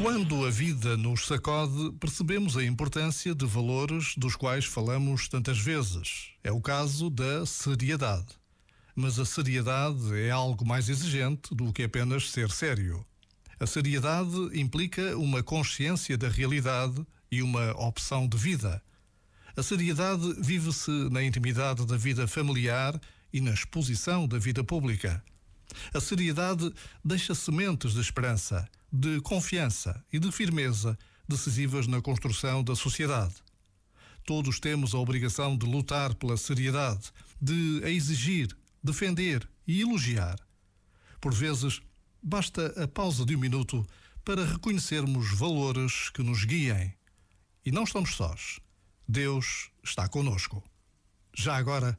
Quando a vida nos sacode, percebemos a importância de valores dos quais falamos tantas vezes. É o caso da seriedade. Mas a seriedade é algo mais exigente do que apenas ser sério. A seriedade implica uma consciência da realidade e uma opção de vida. A seriedade vive-se na intimidade da vida familiar e na exposição da vida pública. A seriedade deixa sementes de esperança, de confiança e de firmeza decisivas na construção da sociedade. Todos temos a obrigação de lutar pela seriedade, de a exigir, defender e elogiar. Por vezes, basta a pausa de um minuto para reconhecermos valores que nos guiem. E não estamos sós. Deus está conosco. Já agora,